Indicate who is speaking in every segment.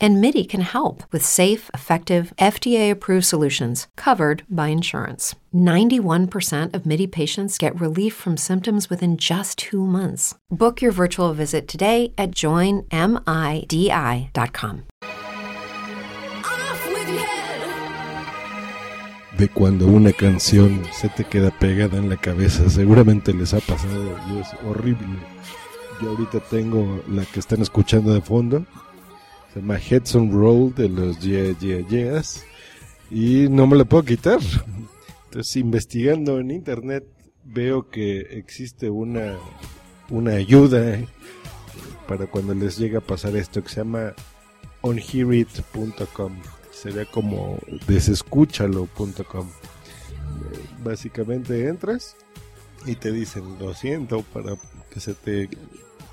Speaker 1: And MIDI can help with safe, effective, FDA approved solutions covered by insurance. 91% of MIDI patients get relief from symptoms within just two months. Book your virtual visit today at joinmidi.com.
Speaker 2: de cuando una canción se te queda pegada en la cabeza. Seguramente les ha pasado y es horrible. Yo ahorita tengo la que están escuchando de fondo. Se llama Heads on Roll de los Yeah Yeah. Y no me la puedo quitar. Entonces, investigando en internet, veo que existe una, una ayuda para cuando les llega a pasar esto que se llama onhearit.com sería como desescúchalo.com. Básicamente entras y te dicen, lo siento, para que se te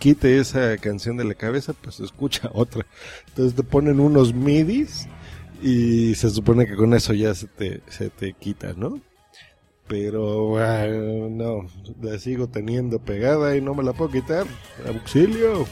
Speaker 2: quite esa canción de la cabeza, pues escucha otra. Entonces te ponen unos midis y se supone que con eso ya se te, se te quita, ¿no? Pero no, la sigo teniendo pegada y no me la puedo quitar. Auxilio.